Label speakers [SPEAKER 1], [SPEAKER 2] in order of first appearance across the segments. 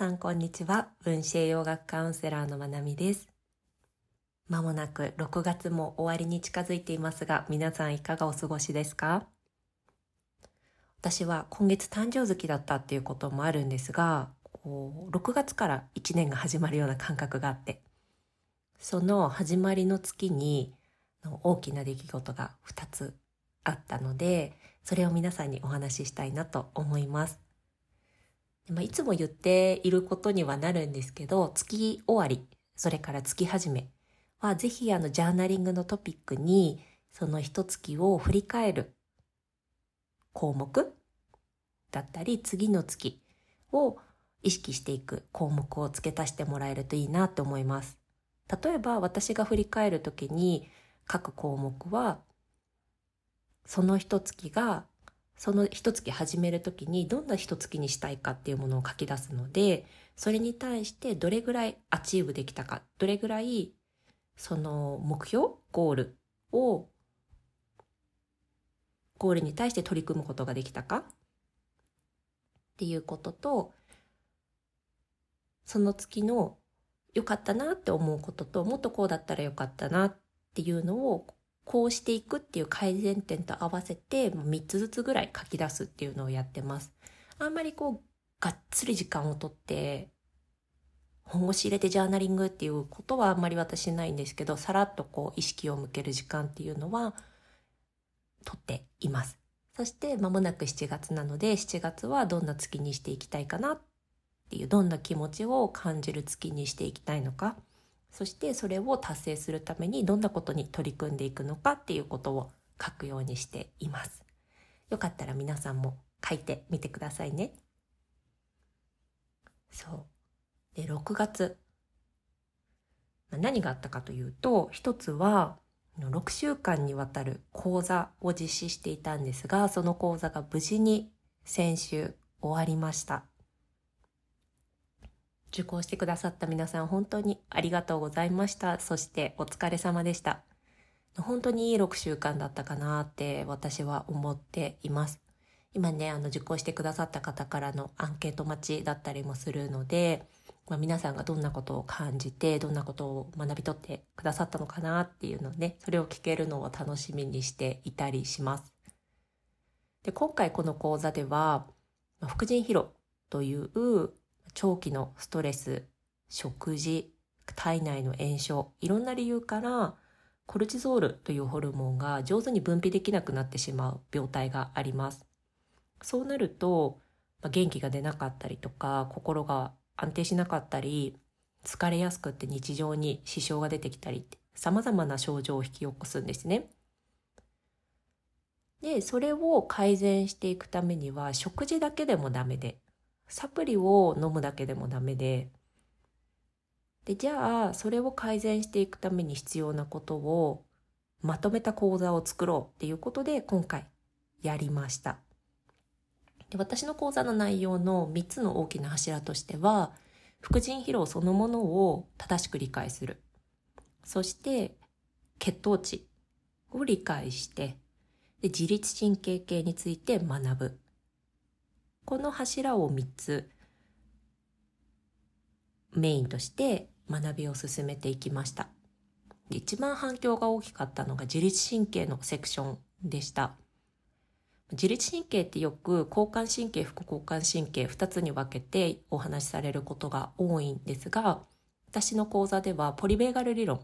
[SPEAKER 1] さんこんにちは。分子栄養学カウンセラーのまなみです。まもなく6月も終わりに近づいていますが、皆さんいかがお過ごしですか？私は今月誕生月だったっていうこともあるんですが、こう6月から1年が始まるような感覚があって、その始まりの月に大きな出来事が2つあったので、それを皆さんにお話ししたいなと思います。まあ、いつも言っていることにはなるんですけど、月終わり、それから月始めは、ぜひあの、ジャーナリングのトピックに、その一月を振り返る項目だったり、次の月を意識していく項目を付け足してもらえるといいなと思います。例えば、私が振り返るときに書く項目は、その一月がその一月始める時にどんな一月にしたいかっていうものを書き出すので、それに対してどれぐらい achieve できたか、どれぐらいその目標、ゴールを、ゴールに対して取り組むことができたかっていうことと、その月の良かったなって思うことと、もっとこうだったら良かったなっていうのをこうしていくっていう改善点と合わせて3つずつぐらい書き出すっていうのをやってます。あんまりこう、がっつり時間をとって、本腰入れてジャーナリングっていうことはあんまり私ないんですけど、さらっとこう意識を向ける時間っていうのは、とっています。そして間もなく7月なので、7月はどんな月にしていきたいかなっていう、どんな気持ちを感じる月にしていきたいのか。そしてそれを達成するためにどんなことに取り組んでいくのかっていうことを書くようにしています。よかったら皆さんも書いてみてくださいね。そう。で、6月。何があったかというと、一つは、6週間にわたる講座を実施していたんですが、その講座が無事に先週終わりました。受講してくださった皆さん本当にありがとうございました。そしてお疲れ様でした。本当にいい6週間だったかなって私は思っています。今ね、あの受講してくださった方からのアンケート待ちだったりもするので、まあ、皆さんがどんなことを感じて、どんなことを学び取ってくださったのかなっていうのね、それを聞けるのを楽しみにしていたりします。で、今回この講座では、副腎疲労という長期のストレス、食事、体内の炎症、いろんな理由からコルチゾールというホルモンが上手に分泌できなくなってしまう病態があります。そうなると、まあ、元気が出なかったりとか、心が安定しなかったり、疲れやすくって日常に支障が出てきたりって、様々な症状を引き起こすんですね。で、それを改善していくためには、食事だけでもダメで、サプリを飲むだけでもダメで、で、じゃあ、それを改善していくために必要なことをまとめた講座を作ろうっていうことで今回やりました。で私の講座の内容の3つの大きな柱としては、副腎疲労そのものを正しく理解する。そして、血糖値を理解して、で自律神経系について学ぶ。この柱を3つメインとして学びを進めていきました。一番反響が大きかったのが自律神経のセクションでした。自律神経ってよく交感神経、副交感神経2つに分けてお話しされることが多いんですが、私の講座ではポリベーガル理論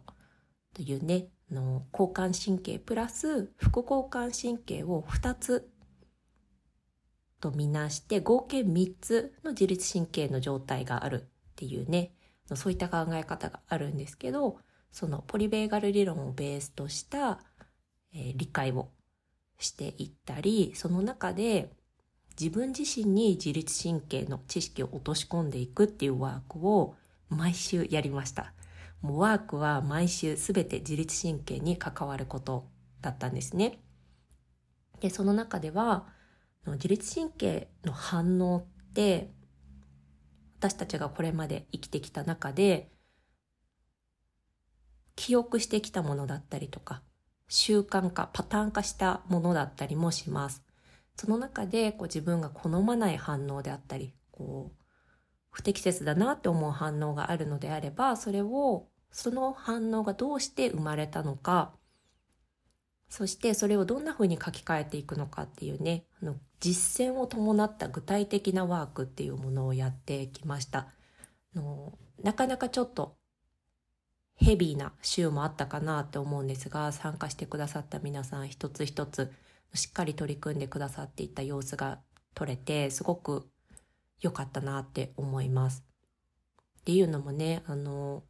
[SPEAKER 1] というね、の交感神経プラス副交感神経を2つとみなして合計3つの自律神経の状態があるっていうね、そういった考え方があるんですけど、そのポリベーガル理論をベースとした、えー、理解をしていったり、その中で自分自身に自律神経の知識を落とし込んでいくっていうワークを毎週やりました。もうワークは毎週すべて自律神経に関わることだったんですね。で、その中では、の自律神経の反応って私たちがこれまで生きてきた中で記憶してきたものだったりとか習慣化パターン化したものだったりもします。その中でこう自分が好まない反応であったりこう不適切だなって思う反応があるのであればそれをその反応がどうして生まれたのかそしてそれをどんな風に書き換えていくのかっていうねあの実践を伴った具体的なワークっていうものをやってきましたあのなかなかちょっとヘビーな週もあったかなって思うんですが参加してくださった皆さん一つ一つしっかり取り組んでくださっていた様子が取れてすごく良かったなって思います。っていうのもねあの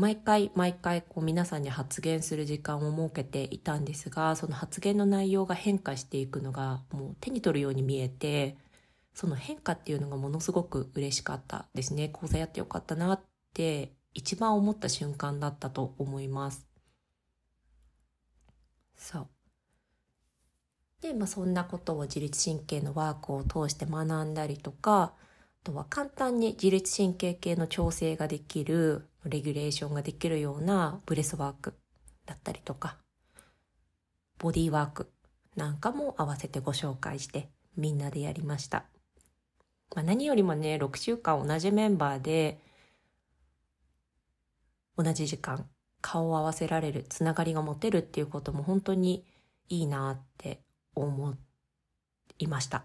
[SPEAKER 1] 毎回毎回こう皆さんに発言する時間を設けていたんですがその発言の内容が変化していくのがもう手に取るように見えてその変化っていうのがものすごく嬉しかったですね。講座やってよかったなって一番思った瞬間だったと思います。そう。で、まあ、そんなことを自律神経のワークを通して学んだりとかあとは簡単に自律神経系の調整ができるレギュレーションができるような breathwork だったりとか bodywork なんかも合わせてご紹介してみんなでやりました、まあ、何よりもね6週間同じメンバーで同じ時間顔を合わせられるつながりが持てるっていうことも本当にいいなって思いました。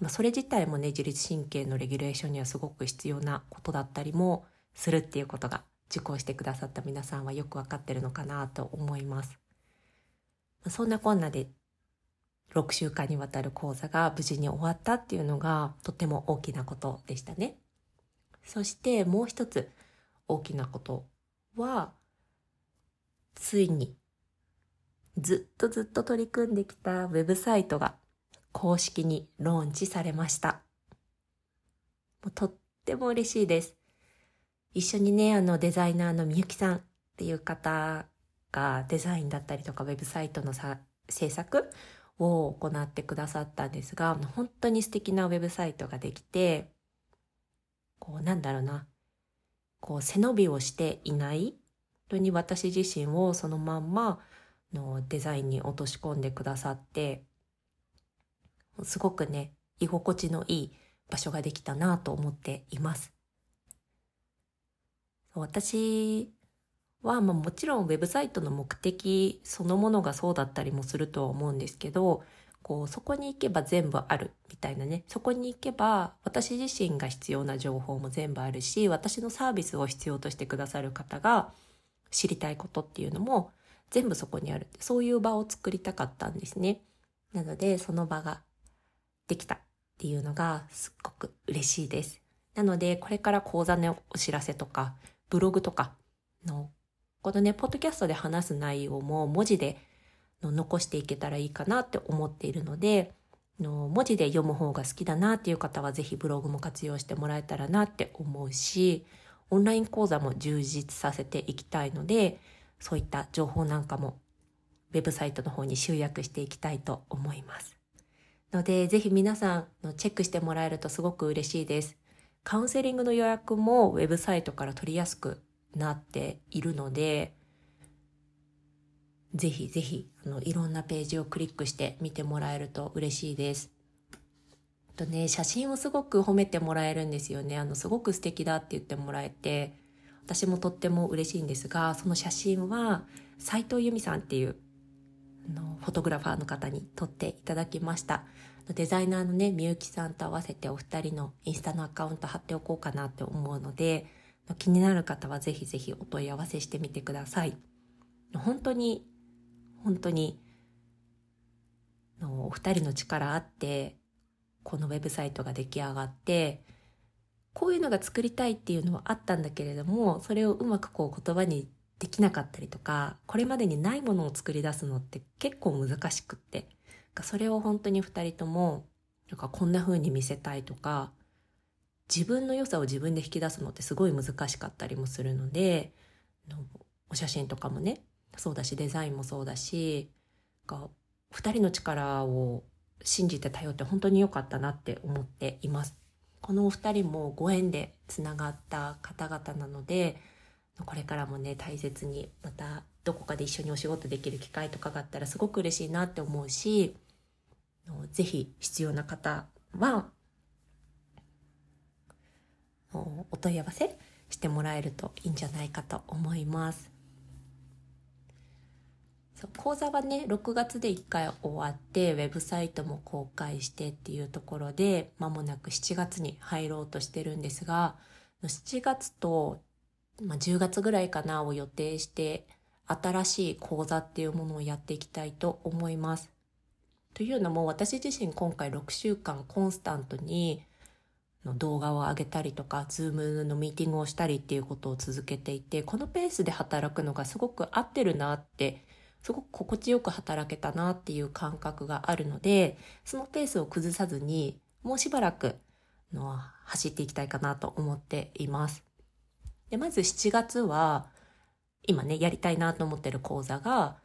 [SPEAKER 1] まあ、それ自体もね自律神経のレギュレーションにはすごく必要なことだったりもするっていうことが受講してくださった皆さんはよくわかってるのかなと思います。そんなこんなで6週間にわたる講座が無事に終わったっていうのがとても大きなことでしたね。そしてもう一つ大きなことはついにずっとずっと取り組んできたウェブサイトが公式にローンチされました。もうとっても嬉しいです。一緒にね、あのデザイナーのみゆきさんっていう方がデザインだったりとかウェブサイトのさ制作を行ってくださったんですが、本当に素敵なウェブサイトができて、こうなんだろうな、こう背伸びをしていない、本当に私自身をそのまんまのデザインに落とし込んでくださって、すごくね、居心地のいい場所ができたなと思っています。私は、まあ、もちろんウェブサイトの目的そのものがそうだったりもするとは思うんですけど、こうそこに行けば全部あるみたいなね。そこに行けば私自身が必要な情報も全部あるし私のサービスを必要としてくださる方が知りたいことっていうのも全部そこにある。そういう場を作りたかったんですね。なのでその場ができたっていうのがすっごく嬉しいです。なので、これから講座のお知らせとか、ブログとかの、このね、ポッドキャストで話す内容も文字で残していけたらいいかなって思っているので、の文字で読む方が好きだなっていう方はぜひブログも活用してもらえたらなって思うし、オンライン講座も充実させていきたいので、そういった情報なんかもウェブサイトの方に集約していきたいと思います。ので、ぜひ皆さんのチェックしてもらえるとすごく嬉しいです。カウンセリングの予約もウェブサイトから取りやすくなっているので、ぜひぜひ、あの、いろんなページをクリックして見てもらえると嬉しいです。とね、写真をすごく褒めてもらえるんですよね。あの、すごく素敵だって言ってもらえて、私もとっても嬉しいんですが、その写真は、斉藤由美さんっていうのフォトグラファーの方に撮っていただきました。デザイナーのねみゆきさんと合わせてお二人のインスタのアカウント貼っておこうかなって思うので気になる方はぜひぜひお問い合わせしてみてください。本当に本当にのお二人の力あってこのウェブサイトが出来上がってこういうのが作りたいっていうのはあったんだけれどもそれをうまくこう言葉にできなかったりとかこれまでにないものを作り出すのって結構難しくってそれを本当に2人ともなんかこんな風に見せたいとか自分の良さを自分で引き出すのってすごい難しかったりもするのでお写真とかもねそうだしデザインもそうだし2人の力を信じて頼って本当に良かったなって思っています。このお二人もご縁でつながった方々なのでこれからもね大切にまたどこかで一緒にお仕事できる機会とかがあったらすごく嬉しいなって思うし是非必要な方はお問い合わせしてもらえるといいんじゃないかと思います。そう講座はね6月で1回終わってウェブサイトも公開してっていうところで間もなく7月に入ろうとしてるんですが7月と、まあ、10月ぐらいかなを予定して新しい講座っていうものをやっていきたいと思います。というのも私自身今回6週間コンスタントに動画を上げたりとか、ズームのミーティングをしたりっていうことを続けていて、このペースで働くのがすごく合ってるなって、すごく心地よく働けたなっていう感覚があるので、そのペースを崩さずに、もうしばらくの走っていきたいかなと思っています。で、まず7月は、今ね、やりたいなと思ってる講座が、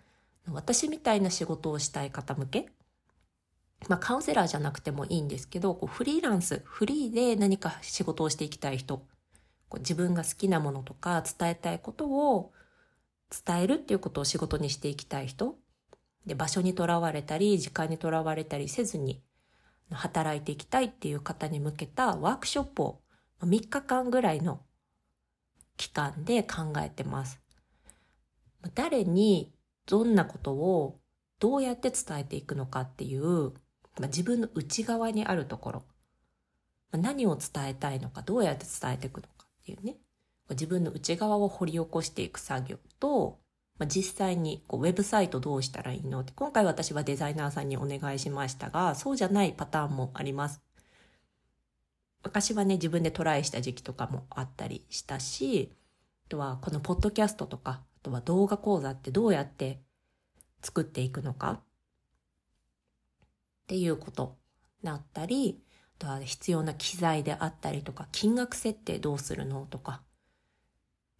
[SPEAKER 1] 私みたいな仕事をしたい方向け。まあ、カウンセラーじゃなくてもいいんですけど、こうフリーランス、フリーで何か仕事をしていきたい人、こう自分が好きなものとか伝えたいことを伝えるっていうことを仕事にしていきたい人、で場所にとらわれたり、時間にとらわれたりせずに働いていきたいっていう方に向けたワークショップを3日間ぐらいの期間で考えてます。誰にどんなことをどうやって伝えていくのかっていうまあ、自分の内側にあるところ、まあ、何を伝えたいのか、どうやって伝えていくのかっていうね、自分の内側を掘り起こしていく作業と、まあ、実際にこうウェブサイトどうしたらいいのって今回私はデザイナーさんにお願いしましたがそうじゃないパターンもあります。昔はね自分でトライした時期とかもあったりしたしあとはこのポッドキャストとかあとは動画講座ってどうやって作っていくのかっていうことだったり、あとは必要な機材であったりとか、金額設定どうするのとか。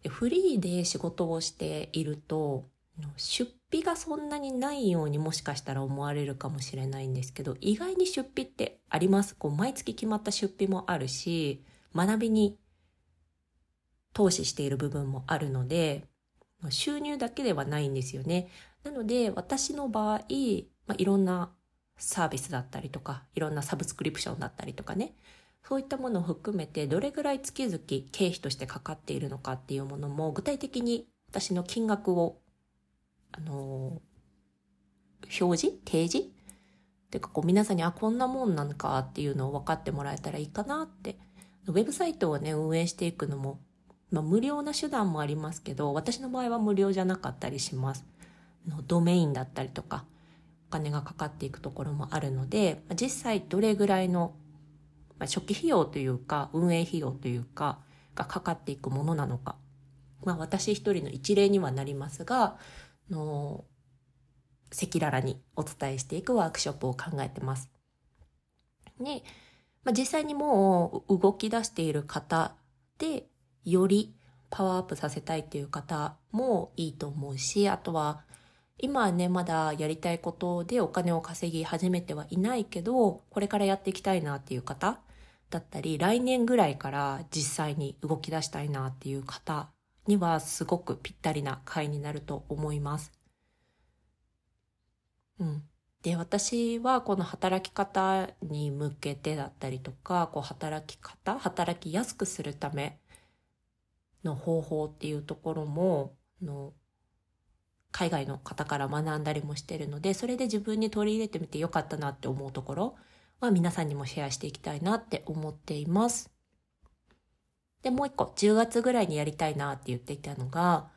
[SPEAKER 1] フリーで仕事をしていると、出費がそんなにないようにもしかしたら思われるかもしれないんですけど、意外に出費ってあります。こう毎月決まった出費もあるし、学びに投資している部分もあるので、収入だけではないんですよね。なので、私の場合、まあ、いろんなサービスだったりとか、いろんなサブスクリプションだったりとかね、そういったものを含めてどれぐらい月々経費としてかかっているのかっていうものも具体的に私の金額を、あのー、表示？提示？っていうかこう皆さんにあ、こんなもんなのかっていうのを分かってもらえたらいいかなって。ウェブサイトをね、運営していくのも、まあ無料な手段もありますけど、私の場合は無料じゃなかったりします。のドメインだったりとか、お金がかかっていくところもあるので、実際どれぐらいの、まあ、初期費用というか、運営費用というか、がかかっていくものなのか。まあ私一人の一例にはなりますが、の赤裸々にお伝えしていくワークショップを考えてます。で、まあ、実際にもう動き出している方で、よりパワーアップさせたいっていう方もいいと思うし、あとは今はね、まだやりたいことでお金を稼ぎ始めてはいないけど、これからやっていきたいなっていう方だったり、来年ぐらいから実際に動き出したいなっていう方にはすごくぴったりな回になると思います。うん。で、私はこの働き方に向けてだったりとか、こう働き方、働きやすくするための方法っていうところも、の海外の方から学んだりもしてるので、それで自分に取り入れてみてよかったなって思うところは皆さんにもシェアしていきたいなって思っています。で、もう一個、10月ぐらいにやりたいなって言っていたのが、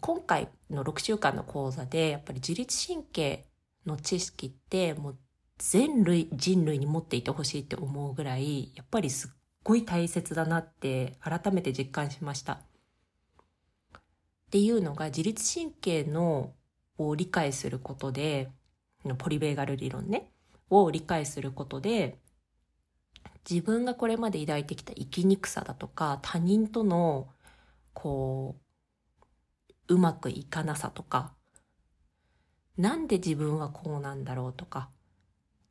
[SPEAKER 1] 今回の6週間の講座で、やっぱり自律神経の知識ってもう全類、人類に持っていてほしいって思うぐらい、やっぱりすっごい大切だなって改めて実感しました。っていうのが自律神経のを理解することで、ポリベーガル理論ね、を理解することで、自分がこれまで抱いてきた生きにくさだとか、他人との、こう、うまくいかなさとか、なんで自分はこうなんだろうとか、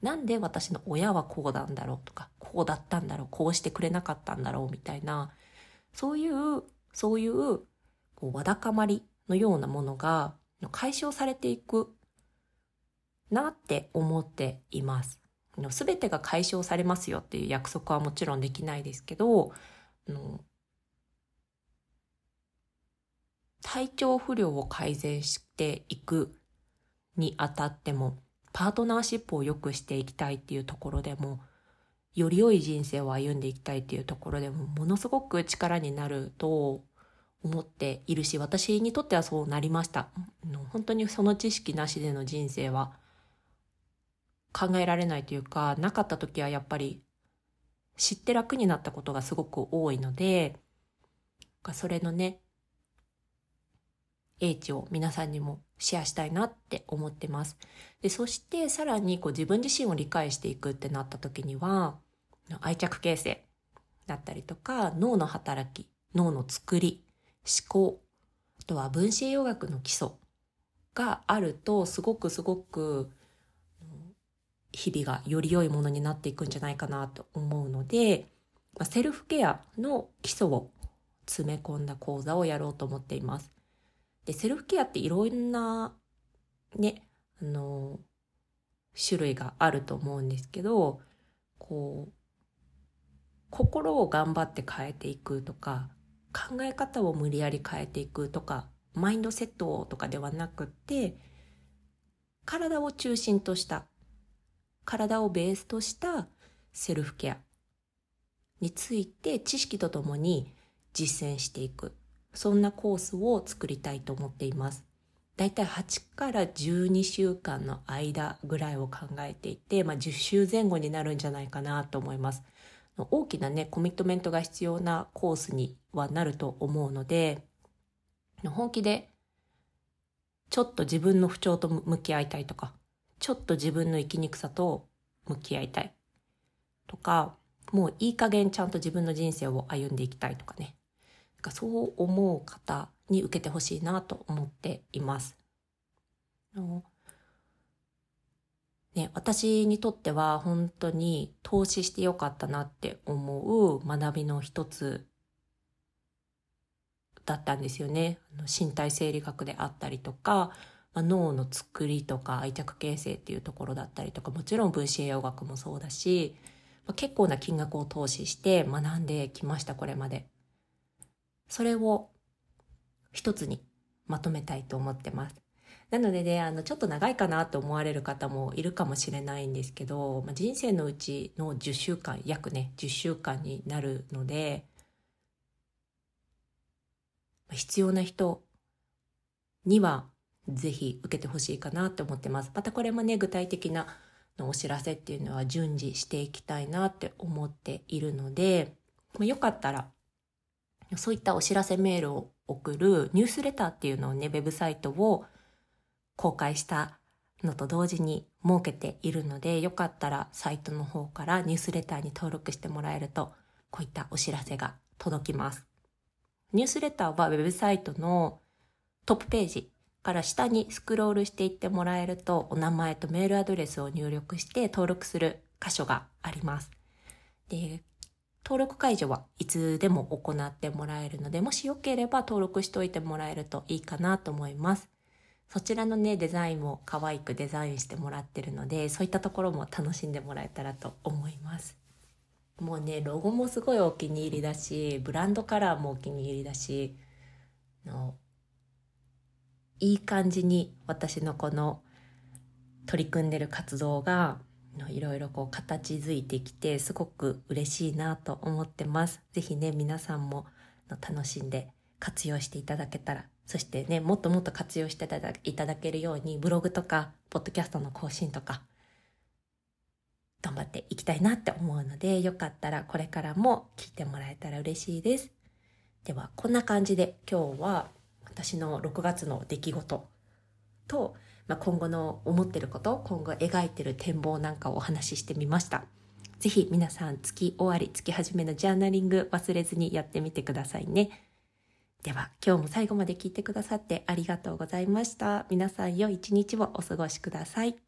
[SPEAKER 1] なんで私の親はこうなんだろうとか、こうだったんだろう、こうしてくれなかったんだろうみたいな、そういう、そういうこうわだかまりのようなものが解消されていくなって思っています。すべてが解消されますよっていう約束はもちろんできないですけどあ、の体調不良を改善していくにあたってもパートナーシップを良くしていきたいっていうところでもより良い人生を歩んでいきたいっていうところでもものすごく力になると思っているし私にとってはそうなりました。本当にその知識なしでの人生は考えられないというかなかった時はやっぱり知って楽になったことがすごく多いのでそれのね英知を皆さんにもシェアしたいなって思ってます。でそしてさらにこう自分自身を理解していくってなった時には愛着形成だったりとか脳の働き脳の作り思考あとは分子栄養学の基礎があるとすごくすごく日々がより良いものになっていくんじゃないかなと思うのでまセルフケアの基礎を詰め込んだ講座をやろうと思っています。で、セルフケアっていろんな、ね、あの、種類があると思うんですけど、こう、心を頑張って変えていくとか、考え方を無理やり変えていくとか、マインドセットとかではなくって、体を中心とした、体をベースとしたセルフケアについて知識とともに実践していく。そんなコースを作りたいと思っています。だいたい8から12週間の間ぐらいを考えていて、まあ、10週前後になるんじゃないかなと思います。大きなね、コミットメントが必要なコースにはなると思うので、本気でちょっと自分の不調と向き合いたいとか、ちょっと自分の生きにくさと向き合いたいとか、もういい加減ちゃんと自分の人生を歩んでいきたいとかね。かそう思う方に受けてほしいなと思っています。ね、私にとっては本当に投資してよかったなって思う学びの一つだったんですよね。身体生理学であったりとか、まあ、脳の作りとか愛着形成っていうところだったりとか、もちろん分子栄養学もそうだし、まあ、結構な金額を投資して学んできました、これまで。それを一つにまとめたいと思ってます。なのでね、あの、ちょっと長いかなと思われる方もいるかもしれないんですけど、まあ、人生のうちの10週間、約ね、10週間になるので、必要な人にはぜひ受けてほしいかなと思ってます。またこれもね、具体的なのお知らせっていうのは順次していきたいなって思っているので、まあ、よかったらそういったお知らせメールを送るニュースレターっていうのをね、ウェブサイトを公開したのと同時に設けているので、よかったらサイトの方からニュースレターに登録してもらえると、こういったお知らせが届きます。ニュースレターはウェブサイトのトップページから下にスクロールしていってもらえると、お名前とメールアドレスを入力して登録する箇所があります。で、登録解除はいつでも行ってもらえるので、もしよければ登録しておいてもらえるといいかなと思います。そちらのね、デザインも可愛くデザインしてもらってるので、そういったところも楽しんでもらえたらと思います。もうね、ロゴもすごいお気に入りだし、ブランドカラーもお気に入りだし、のいい感じに私のこの取り組んでる活動がいろいろこう形づいてきてすごく嬉しいなと思ってます。ぜひね、皆さんも楽しんで活用していただけたら、そしてね、もっともっと活用していただけるようにブログとか、ポッドキャストの更新とか、頑張っていきたいなって思うので、よかったらこれからも聞いてもらえたら嬉しいです。では、こんな感じで今日は私の6月の出来事と、まあ、今後の思ってること、今後描いてる展望なんかをお話ししてみました。ぜひ皆さん月終わり、月始めのジャーナリング忘れずにやってみてくださいね。では今日も最後まで聞いてくださってありがとうございました。皆さん良い一日をお過ごしください。